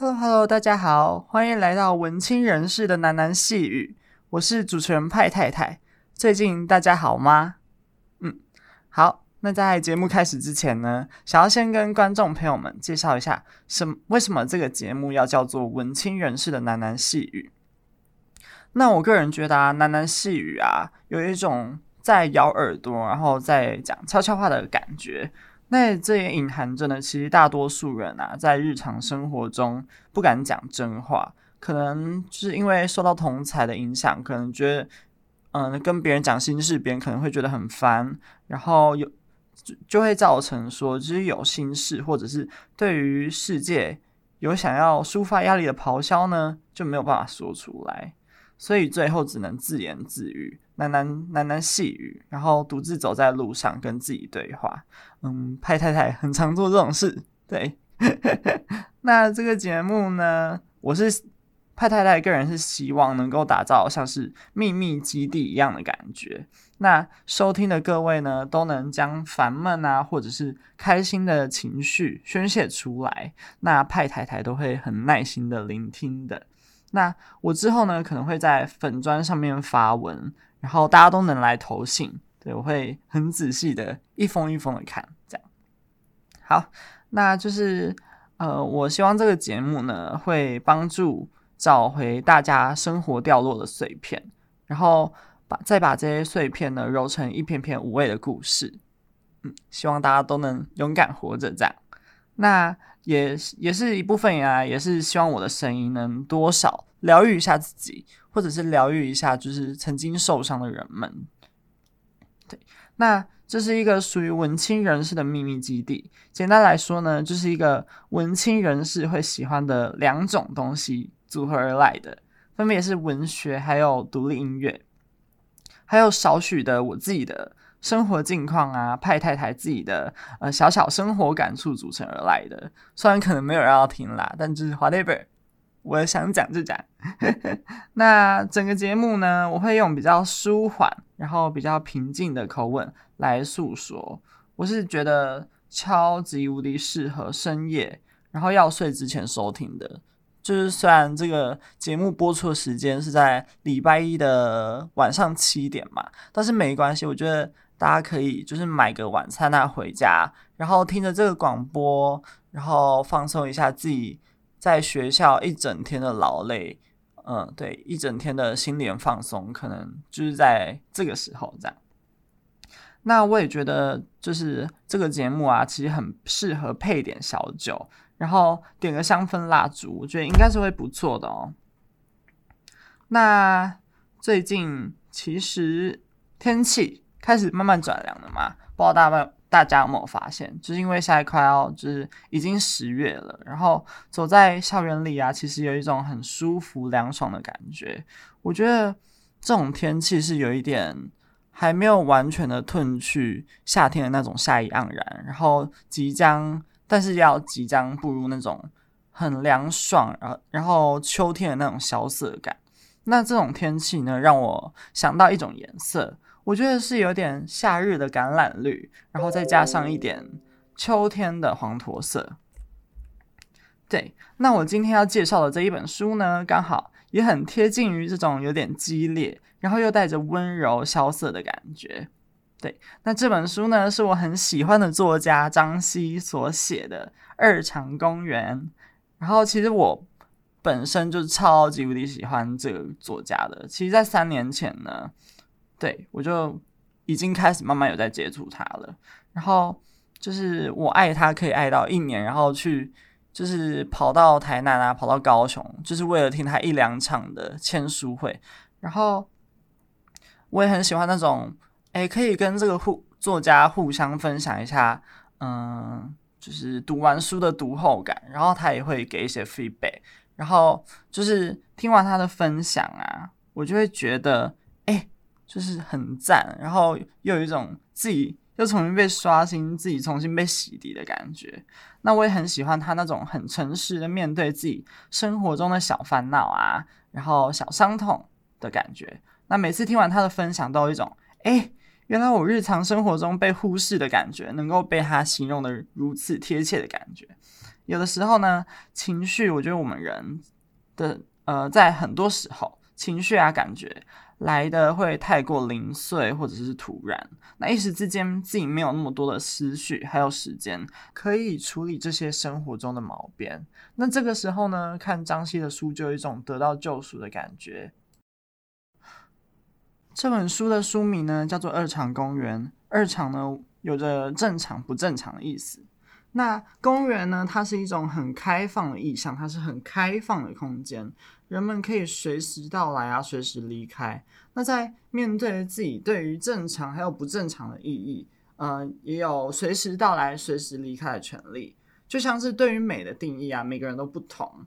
Hello Hello，大家好，欢迎来到文青人士的喃喃细语，我是主持人派太太。最近大家好吗？嗯，好。那在节目开始之前呢，想要先跟观众朋友们介绍一下，什为什么这个节目要叫做文青人士的喃喃细语？那我个人觉得啊，喃喃细语啊，有一种在咬耳朵，然后在讲悄悄话的感觉。那这也隐含着呢，其实大多数人啊，在日常生活中不敢讲真话，可能就是因为受到同才的影响，可能觉得，嗯、跟别人讲心事，别人可能会觉得很烦，然后有。就就会造成说，就是有心事，或者是对于世界有想要抒发压力的咆哮呢，就没有办法说出来，所以最后只能自言自语，喃喃喃喃细语，然后独自走在路上跟自己对话。嗯，派太太很常做这种事，对。那这个节目呢，我是。派太太个人是希望能够打造像是秘密基地一样的感觉。那收听的各位呢，都能将烦闷啊，或者是开心的情绪宣泄出来。那派太太都会很耐心的聆听的。那我之后呢，可能会在粉砖上面发文，然后大家都能来投信。对，我会很仔细的一封一封的看，这样。好，那就是呃，我希望这个节目呢，会帮助。找回大家生活掉落的碎片，然后把再把这些碎片呢揉成一篇篇无味的故事。嗯，希望大家都能勇敢活着，这样。那也也是一部分呀，也是希望我的声音能多少疗愈一下自己，或者是疗愈一下就是曾经受伤的人们。对，那这是一个属于文青人士的秘密基地。简单来说呢，就是一个文青人士会喜欢的两种东西。组合而来的，分别是文学，还有独立音乐，还有少许的我自己的生活近况啊，派太太自己的呃小小生活感触组成而来的。虽然可能没有人要听啦，但就是 whatever，我想讲就讲。那整个节目呢，我会用比较舒缓，然后比较平静的口吻来诉说。我是觉得超级无敌适合深夜，然后要睡之前收听的。就是虽然这个节目播出的时间是在礼拜一的晚上七点嘛，但是没关系，我觉得大家可以就是买个晚餐啊回家，然后听着这个广播，然后放松一下自己在学校一整天的劳累，嗯，对，一整天的心灵放松，可能就是在这个时候这样。那我也觉得就是这个节目啊，其实很适合配点小酒。然后点个香氛蜡烛，我觉得应该是会不错的哦。那最近其实天气开始慢慢转凉了嘛，不知道大家大家有没有发现？就是因为现在快要就是已经十月了，然后走在校园里啊，其实有一种很舒服凉爽的感觉。我觉得这种天气是有一点还没有完全的褪去夏天的那种夏意盎然，然后即将。但是要即将步入那种很凉爽，然后然后秋天的那种萧瑟感。那这种天气呢，让我想到一种颜色，我觉得是有点夏日的橄榄绿，然后再加上一点秋天的黄驼色。对，那我今天要介绍的这一本书呢，刚好也很贴近于这种有点激烈，然后又带着温柔萧瑟的感觉。对，那这本书呢，是我很喜欢的作家张希所写的《二常公园》。然后，其实我本身就超级无敌喜欢这个作家的。其实，在三年前呢，对，我就已经开始慢慢有在接触他了。然后，就是我爱他可以爱到一年，然后去就是跑到台南啊，跑到高雄，就是为了听他一两场的签书会。然后，我也很喜欢那种。诶，可以跟这个互作家互相分享一下，嗯，就是读完书的读后感，然后他也会给一些 feedback，然后就是听完他的分享啊，我就会觉得，诶，就是很赞，然后又有一种自己又重新被刷新、自己重新被洗涤的感觉。那我也很喜欢他那种很诚实的面对自己生活中的小烦恼啊，然后小伤痛的感觉。那每次听完他的分享，都有一种，诶。原来我日常生活中被忽视的感觉，能够被他形容的如此贴切的感觉，有的时候呢，情绪，我觉得我们人的呃，在很多时候，情绪啊，感觉来的会太过零碎或者是突然，那一时之间自己没有那么多的思绪，还有时间可以处理这些生活中的毛边。那这个时候呢，看张西的书就有一种得到救赎的感觉。这本书的书名呢，叫做《二常公园》，二常呢，有着正常不正常的意思。那公园呢，它是一种很开放的意象，它是很开放的空间，人们可以随时到来啊，随时离开。那在面对自己对于正常还有不正常的意义，呃，也有随时到来、随时离开的权利。就像是对于美的定义啊，每个人都不同。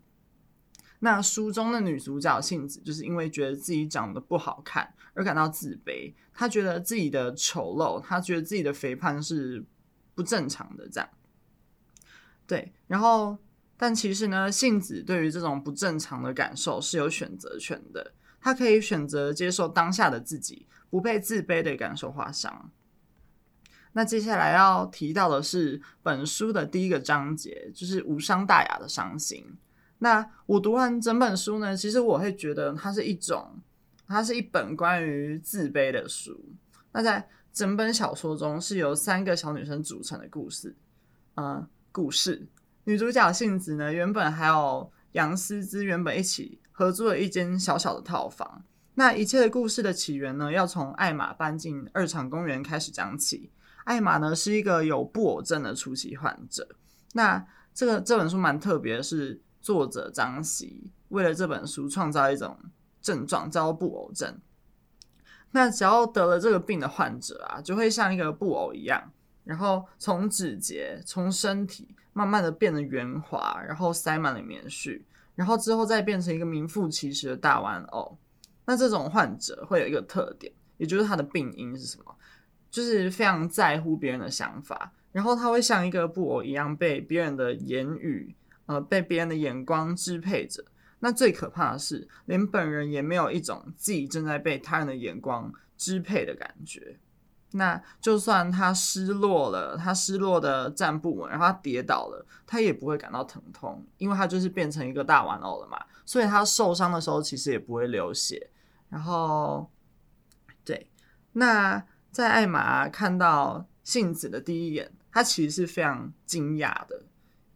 那书中的女主角杏子，就是因为觉得自己长得不好看而感到自卑，她觉得自己的丑陋，她觉得自己的肥胖是不正常的，这样。对，然后，但其实呢，杏子对于这种不正常的感受是有选择权的。她可以选择接受当下的自己，不被自卑的感受划伤。那接下来要提到的是本书的第一个章节，就是无伤大雅的伤心。那我读完整本书呢，其实我会觉得它是一种，它是一本关于自卑的书。那在整本小说中是由三个小女生组成的故事，嗯。故事女主角杏子呢，原本还有杨思之，原本一起合租了一间小小的套房。那一切的故事的起源呢，要从艾玛搬进二厂公园开始讲起。艾玛呢，是一个有布偶症的初期患者。那这个这本书蛮特别的是，作者张西为了这本书创造一种症状，叫做布偶症。那只要得了这个病的患者啊，就会像一个布偶一样。然后从指节，从身体慢慢的变得圆滑，然后塞满了棉絮，然后之后再变成一个名副其实的大玩偶。那这种患者会有一个特点，也就是他的病因是什么？就是非常在乎别人的想法，然后他会像一个布偶一样被别人的言语，呃，被别人的眼光支配着。那最可怕的是，连本人也没有一种自己正在被他人的眼光支配的感觉。那就算他失落了，他失落的站不稳，然后他跌倒了，他也不会感到疼痛，因为他就是变成一个大玩偶了嘛。所以他受伤的时候其实也不会流血。然后，对，那在艾玛看到杏子的第一眼，他其实是非常惊讶的，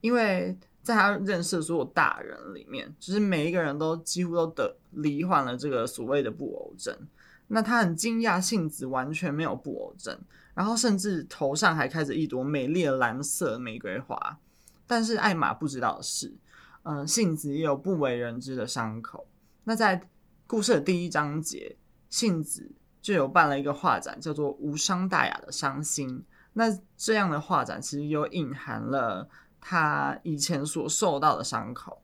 因为在他认识的所有大人里面，就是每一个人都几乎都得罹患了这个所谓的布偶症。那他很惊讶，杏子完全没有布偶症，然后甚至头上还开着一朵美丽的蓝色玫瑰花。但是艾玛不知道的是，嗯、呃，杏子也有不为人知的伤口。那在故事的第一章节，杏子就有办了一个画展，叫做“无伤大雅的伤心”。那这样的画展其实又隐含了他以前所受到的伤口。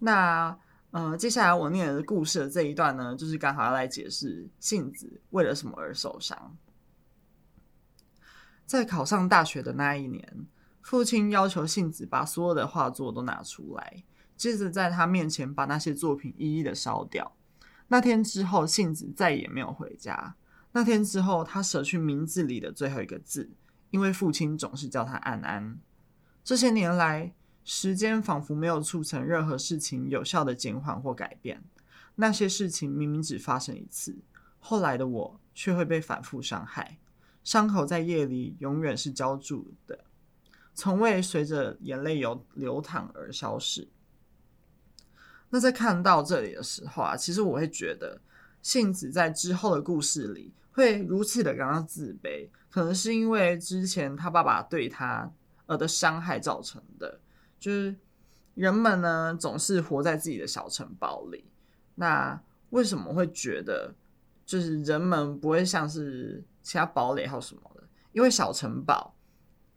那呃，接下来我念的故事的这一段呢，就是刚好要来解释杏子为了什么而受伤。在考上大学的那一年，父亲要求杏子把所有的画作都拿出来，接着在他面前把那些作品一一的烧掉。那天之后，杏子再也没有回家。那天之后，他舍去名字里的最后一个字，因为父亲总是叫他安安。这些年来，时间仿佛没有促成任何事情有效的减缓或改变。那些事情明明只发生一次，后来的我却会被反复伤害。伤口在夜里永远是浇筑的，从未随着眼泪流流淌而消失。那在看到这里的时候啊，其实我会觉得，杏子在之后的故事里会如此的感到自卑，可能是因为之前他爸爸对他呃的伤害造成的。就是人们呢，总是活在自己的小城堡里。那为什么会觉得，就是人们不会像是其他堡垒还有什么的？因为小城堡，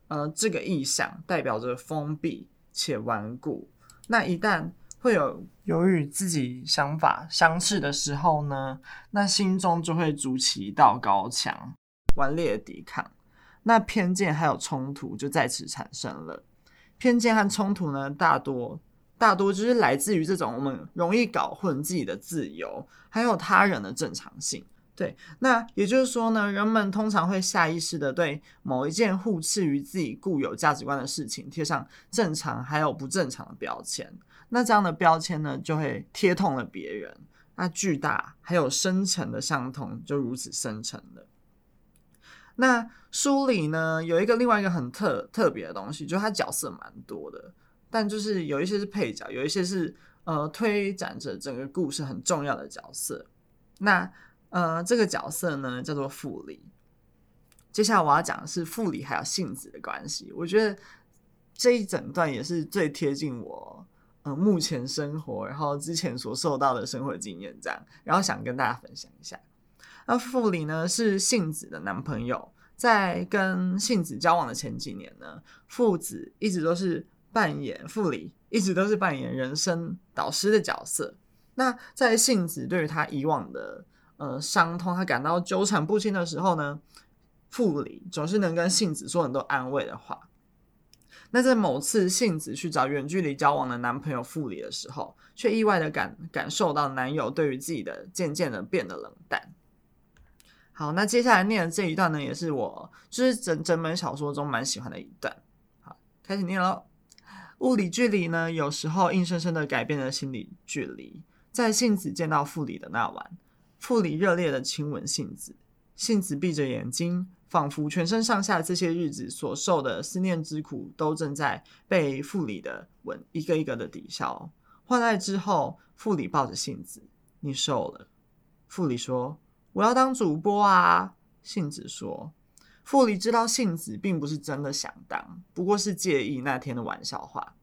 呃，这个意象代表着封闭且顽固。那一旦会有由于自己想法相似的时候呢，那心中就会筑起一道高墙，顽劣的抵抗。那偏见还有冲突就在此产生了。偏见和冲突呢，大多大多就是来自于这种我们容易搞混自己的自由，还有他人的正常性。对，那也就是说呢，人们通常会下意识的对某一件互斥于自己固有价值观的事情贴上正常还有不正常的标签。那这样的标签呢，就会贴痛了别人。那巨大还有深层的伤痛就如此生成了。那书里呢，有一个另外一个很特特别的东西，就是它角色蛮多的，但就是有一些是配角，有一些是呃推展着整个故事很重要的角色。那呃这个角色呢叫做傅里。接下来我要讲的是傅里还有杏子的关系。我觉得这一整段也是最贴近我呃目前生活，然后之前所受到的生活经验这样，然后想跟大家分享一下。那傅里呢是杏子的男朋友，在跟杏子交往的前几年呢，傅子一直都是扮演傅里，一直都是扮演人生导师的角色。那在杏子对于他以往的呃伤痛，他感到纠缠不清的时候呢，傅里总是能跟杏子说很多安慰的话。那在某次杏子去找远距离交往的男朋友傅里的时候，却意外的感感受到男友对于自己的渐渐的变得冷淡。好，那接下来念的这一段呢，也是我就是整整本小说中蛮喜欢的一段。好，开始念喽。物理距离呢，有时候硬生生的改变了心理距离。在杏子见到傅里的那晚，傅里热烈的亲吻杏子，杏子闭着眼睛，仿佛全身上下这些日子所受的思念之苦，都正在被傅里的吻一个一个的抵消。换爱之后，傅里抱着杏子，你瘦了。傅里说。我要当主播啊！杏子说：“傅里知道杏子并不是真的想当，不过是介意那天的玩笑话。”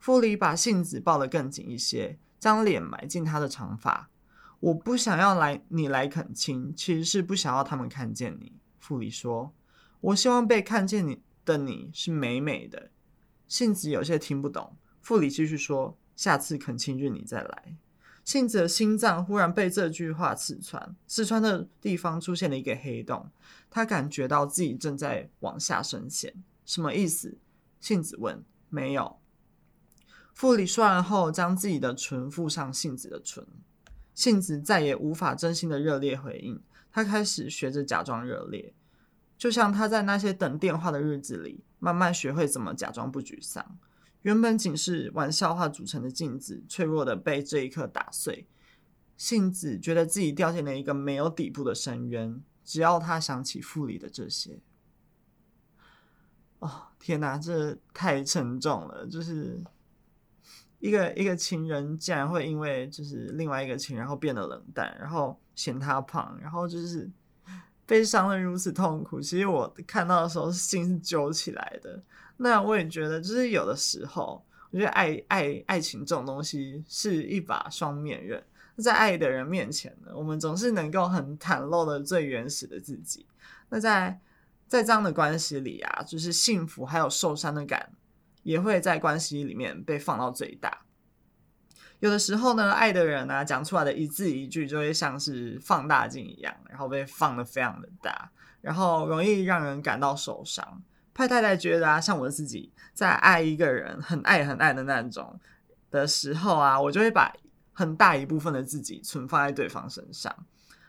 傅里把杏子抱得更紧一些，将脸埋进她的长发。我不想要来你来恳亲，其实是不想要他们看见你。傅里说：“我希望被看见你的你是美美的。”杏子有些听不懂。傅里继续说：“下次恳亲日你再来。”杏子的心脏忽然被这句话刺穿，刺穿的地方出现了一个黑洞。她感觉到自己正在往下深陷。什么意思？杏子问。没有。傅里说完后，将自己的唇附上杏子的唇。杏子再也无法真心的热烈回应。她开始学着假装热烈，就像她在那些等电话的日子里，慢慢学会怎么假装不沮丧。原本仅是玩笑话组成的镜子，脆弱的被这一刻打碎。杏子觉得自己掉进了一个没有底部的深渊。只要他想起傅里的这些，哦，天哪，这太沉重了！就是一个一个情人，竟然会因为就是另外一个情人，然后变得冷淡，然后嫌他胖，然后就是悲伤的如此痛苦。其实我看到的时候，心是揪起来的。那我也觉得，就是有的时候，我觉得爱爱爱情这种东西是一把双面刃。在爱的人面前呢，我们总是能够很袒露的最原始的自己。那在在这样的关系里啊，就是幸福还有受伤的感，也会在关系里面被放到最大。有的时候呢，爱的人呢、讲出来的一字一句，就会像是放大镜一样，然后被放得非常的大，然后容易让人感到受伤。派太太觉得啊，像我自己在爱一个人很爱很爱的那种的时候啊，我就会把很大一部分的自己存放在对方身上，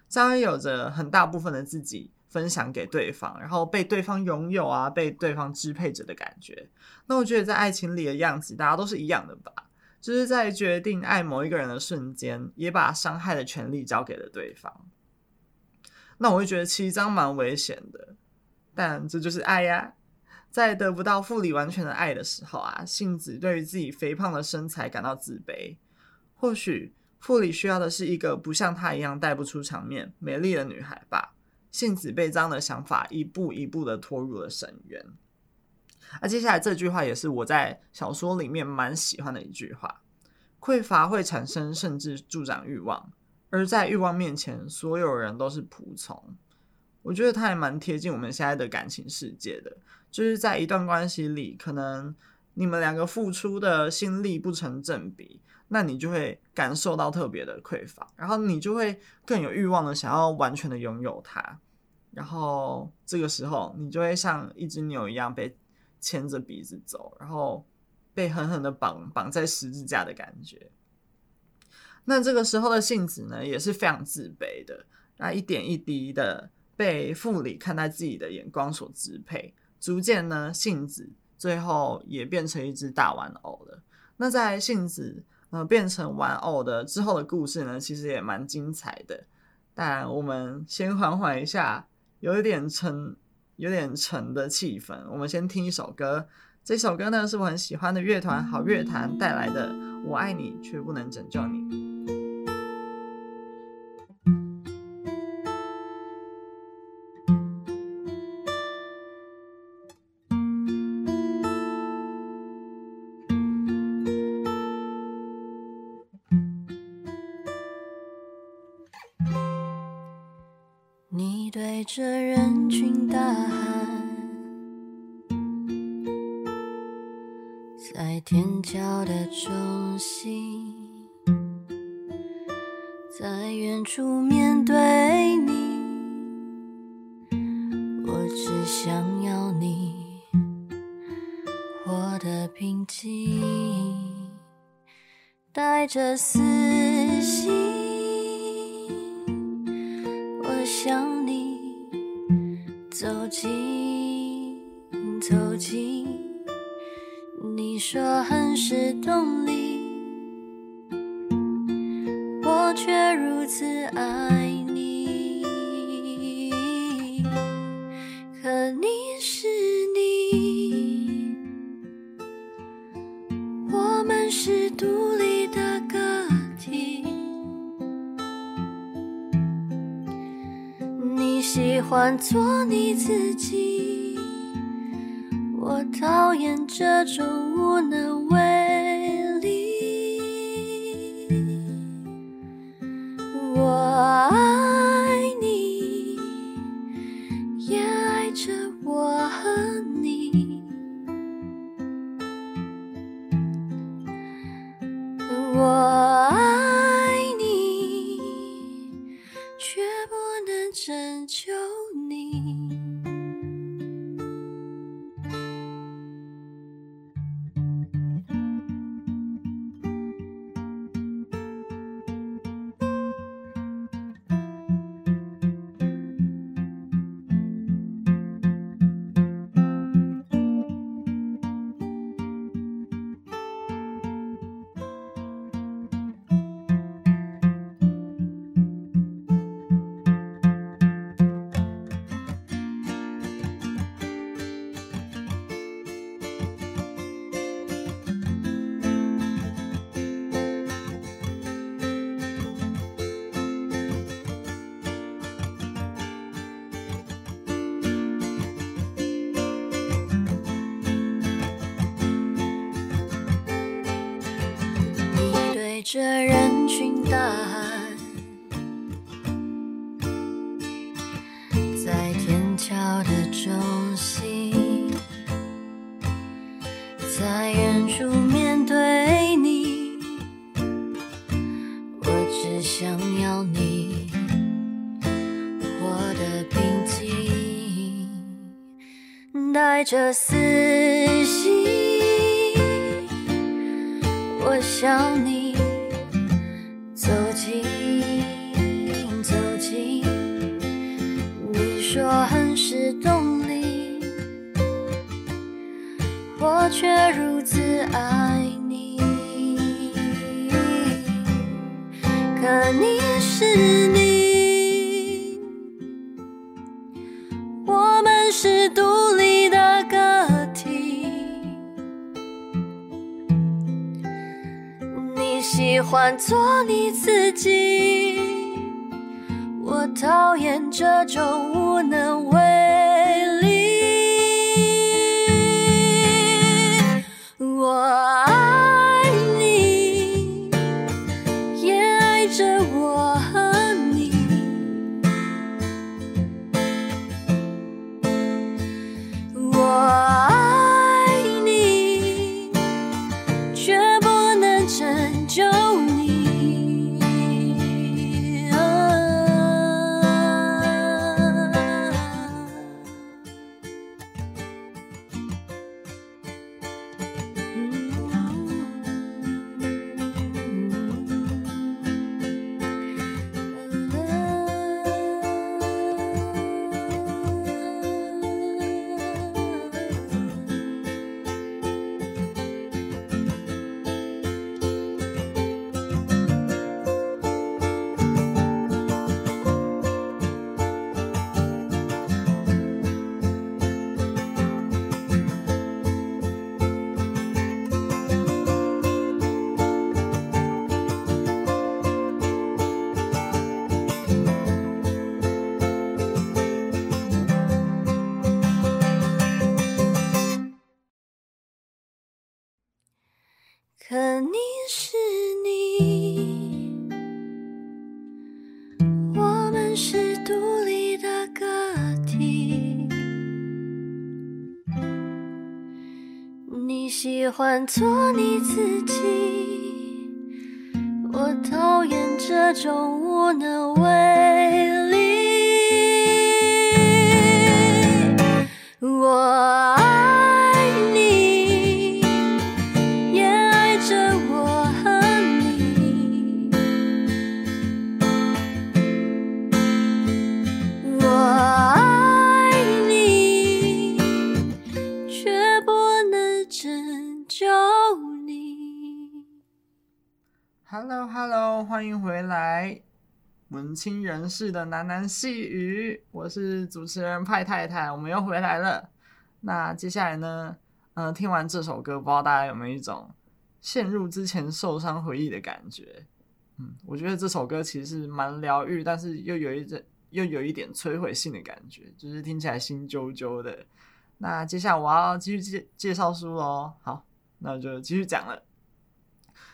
这样有着很大部分的自己分享给对方，然后被对方拥有啊，被对方支配着的感觉。那我觉得在爱情里的样子，大家都是一样的吧，就是在决定爱某一个人的瞬间，也把伤害的权利交给了对方。那我会觉得其实这样蛮危险的，但这就是爱呀。在得不到傅里完全的爱的时候啊，杏子对于自己肥胖的身材感到自卑。或许傅里需要的是一个不像她一样带不出场面、美丽的女孩吧。杏子被这样的想法一步一步的拖入了深渊。而接下来这句话也是我在小说里面蛮喜欢的一句话：匮乏会产生甚至助长欲望，而在欲望面前，所有人都是仆从。我觉得他还蛮贴近我们现在的感情世界的，就是在一段关系里，可能你们两个付出的心力不成正比，那你就会感受到特别的匮乏，然后你就会更有欲望的想要完全的拥有他，然后这个时候你就会像一只牛一样被牵着鼻子走，然后被狠狠的绑绑在十字架的感觉。那这个时候的性子呢，也是非常自卑的。那一点一滴的被傅里看待自己的眼光所支配，逐渐呢，杏子最后也变成一只大玩偶了。那在杏子呃变成玩偶的之后的故事呢，其实也蛮精彩的。但我们先缓缓一下，有一点沉、有点沉的气氛。我们先听一首歌，这首歌呢是我很喜欢的乐团好乐团带来的《我爱你却不能拯救你》。着死心，我想。走近，走近，你说恨是动力，我却如此爱换做你自己，我讨厌这种无能为这人群大喊，在天桥的中心，在远处面对你，我只想要你活得平静，带着私心，我想你。却如此爱你。可你是你，我们是独立的个体。你喜欢做你自己。我讨厌这种无能为可你是你，我们是独立的个体。你喜欢做你自己，我讨厌这种无能为力。文青人士的喃喃细语，我是主持人派太太，我们又回来了。那接下来呢？嗯、呃，听完这首歌，不知道大家有没有一种陷入之前受伤回忆的感觉？嗯，我觉得这首歌其实蛮疗愈，但是又有一阵又有一点摧毁性的感觉，就是听起来心揪揪的。那接下来我要继续介介绍书喽。好，那就继续讲了。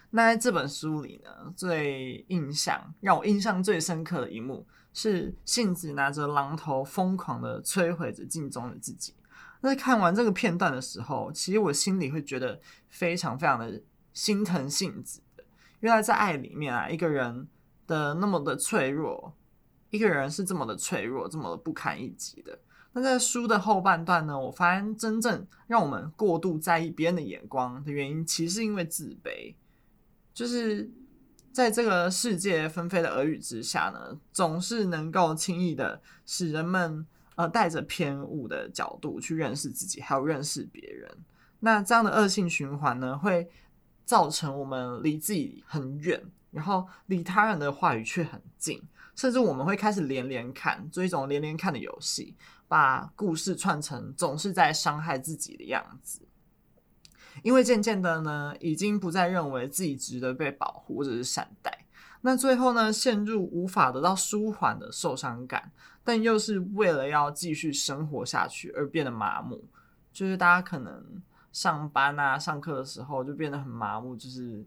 那在这本书里呢，最印象让我印象最深刻的一幕是杏子拿着榔头疯狂的摧毁着镜中的自己。那在看完这个片段的时候，其实我心里会觉得非常非常的心疼杏子。原来在爱里面啊，一个人的那么的脆弱，一个人是这么的脆弱，这么不堪一击的。那在书的后半段呢，我发现真正让我们过度在意别人的眼光的原因，其实是因为自卑。就是在这个世界纷飞的耳语之下呢，总是能够轻易的使人们呃带着偏误的角度去认识自己，还有认识别人。那这样的恶性循环呢，会造成我们离自己很远，然后离他人的话语却很近，甚至我们会开始连连看，做一种连连看的游戏，把故事串成总是在伤害自己的样子。因为渐渐的呢，已经不再认为自己值得被保护或者是善待，那最后呢，陷入无法得到舒缓的受伤感，但又是为了要继续生活下去而变得麻木。就是大家可能上班啊、上课的时候就变得很麻木，就是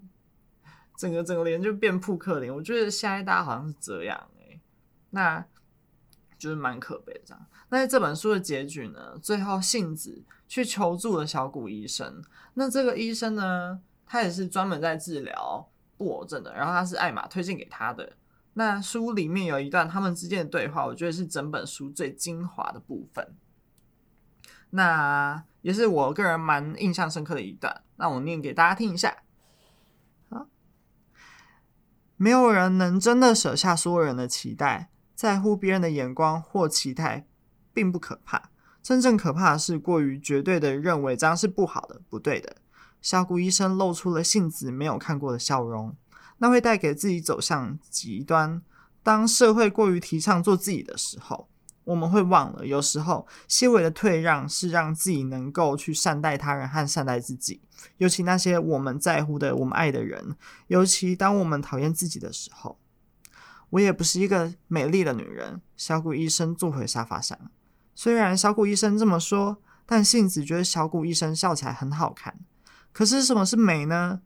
整个整个脸就变扑克脸。我觉得现在大家好像是这样哎、欸，那就是蛮可悲的这样。那这本书的结局呢，最后杏子去求助了小谷医生。那这个医生呢，他也是专门在治疗布偶症的，然后他是艾玛推荐给他的。那书里面有一段他们之间的对话，我觉得是整本书最精华的部分。那也是我个人蛮印象深刻的一段，那我念给大家听一下。没有人能真的舍下所有人的期待，在乎别人的眼光或期待，并不可怕。真正可怕的是过于绝对的认为这样是不好的、不对的。小谷医生露出了杏子没有看过的笑容，那会带给自己走向极端。当社会过于提倡做自己的时候，我们会忘了，有时候些微的退让是让自己能够去善待他人和善待自己。尤其那些我们在乎的、我们爱的人，尤其当我们讨厌自己的时候。我也不是一个美丽的女人。小谷医生坐回沙发上。虽然小谷医生这么说，但杏子觉得小谷医生笑起来很好看。可是什么是美呢？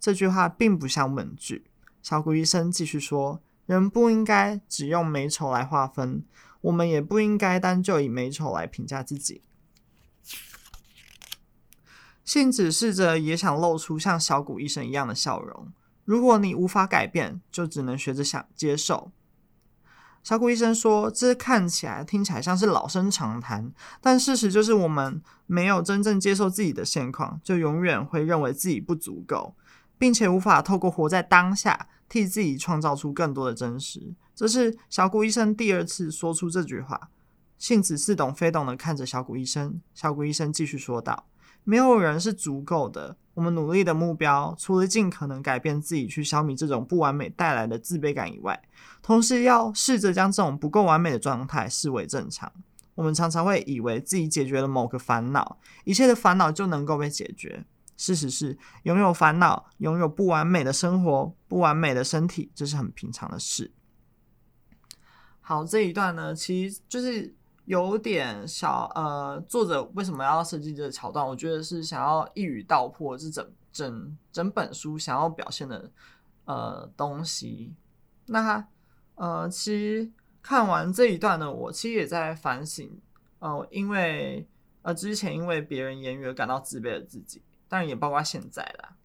这句话并不像问句。小谷医生继续说：“人不应该只用美丑来划分，我们也不应该单就以美丑来评价自己。”杏子试着也想露出像小谷医生一样的笑容。如果你无法改变，就只能学着想接受。小谷医生说：“这看起来、听起来像是老生常谈，但事实就是，我们没有真正接受自己的现况，就永远会认为自己不足够，并且无法透过活在当下，替自己创造出更多的真实。”这是小谷医生第二次说出这句话。杏子似懂非懂的看着小谷医生。小谷医生继续说道：“没有人是足够的。我们努力的目标，除了尽可能改变自己，去消弭这种不完美带来的自卑感以外。”同时，要试着将这种不够完美的状态视为正常。我们常常会以为自己解决了某个烦恼，一切的烦恼就能够被解决。事实是，拥有烦恼、拥有不完美的生活、不完美的身体，这是很平常的事。好，这一段呢，其实就是有点小呃，作者为什么要设计这个桥段？我觉得是想要一语道破这整整整本书想要表现的呃东西。那呃，其实看完这一段呢，我其实也在反省，呃，因为呃之前因为别人言语而感到自卑的自己，当然也包括现在啦。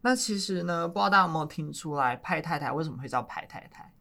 那其实呢，不知道大家有没有听出来，派太太为什么会叫派太太？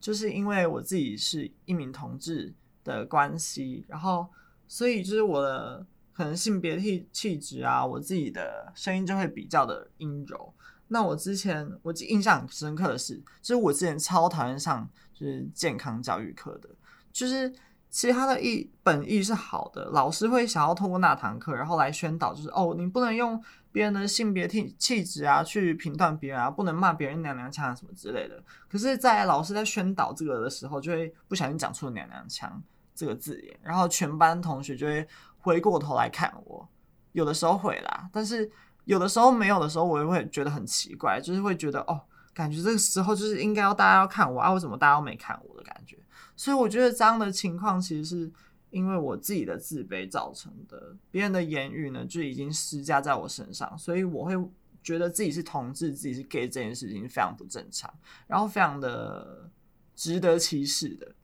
就是因为我自己是一名同志的关系，然后所以就是我的可能性别气气质啊，我自己的声音就会比较的阴柔。那我之前我印象很深刻的是，就是我之前超讨厌上就是健康教育课的，就是其实它的意本意是好的，老师会想要通过那堂课，然后来宣导，就是哦，你不能用。别人的性别气气质啊，去评断别人啊，不能骂别人娘娘腔啊什么之类的。可是，在老师在宣导这个的时候，就会不小心讲出娘娘腔这个字眼，然后全班同学就会回过头来看我。有的时候会啦，但是有的时候没有的时候，我也会觉得很奇怪，就是会觉得哦，感觉这个时候就是应该要大家要看我啊，为什么大家都没看我的感觉？所以我觉得这样的情况其实是。因为我自己的自卑造成的，别人的言语呢，就已经施加在我身上，所以我会觉得自己是同志，自己是 gay 这件事情非常不正常，然后非常的值得歧视的。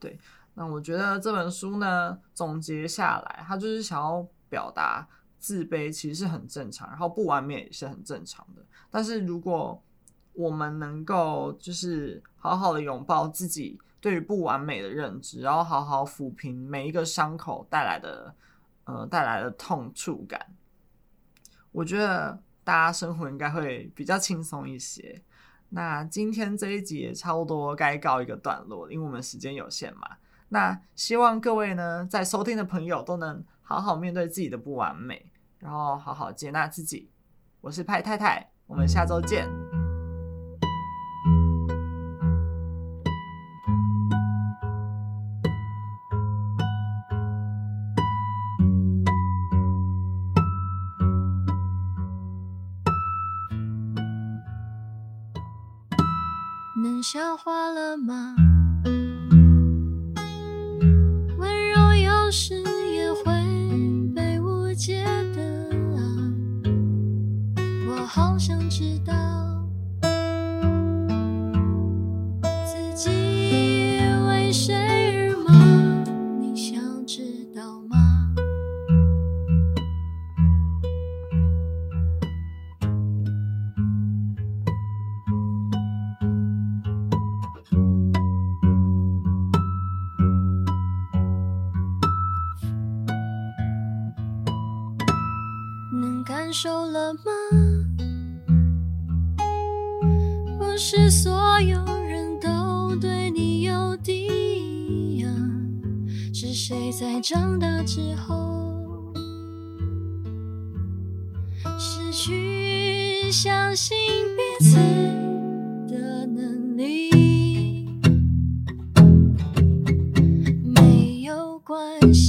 对，那我觉得这本书呢，总结下来，它就是想要表达自卑其实是很正常，然后不完美也是很正常的。但是如果我们能够就是好好的拥抱自己。对于不完美的认知，然后好好抚平每一个伤口带来的，呃，带来的痛触感。我觉得大家生活应该会比较轻松一些。那今天这一集也差不多该告一个段落，因为我们时间有限嘛。那希望各位呢，在收听的朋友都能好好面对自己的不完美，然后好好接纳自己。我是派太太，我们下周见。能消化了吗？不是所有人都对你有敌呀，是谁在长大之后失去相信彼此的能力？没有关系。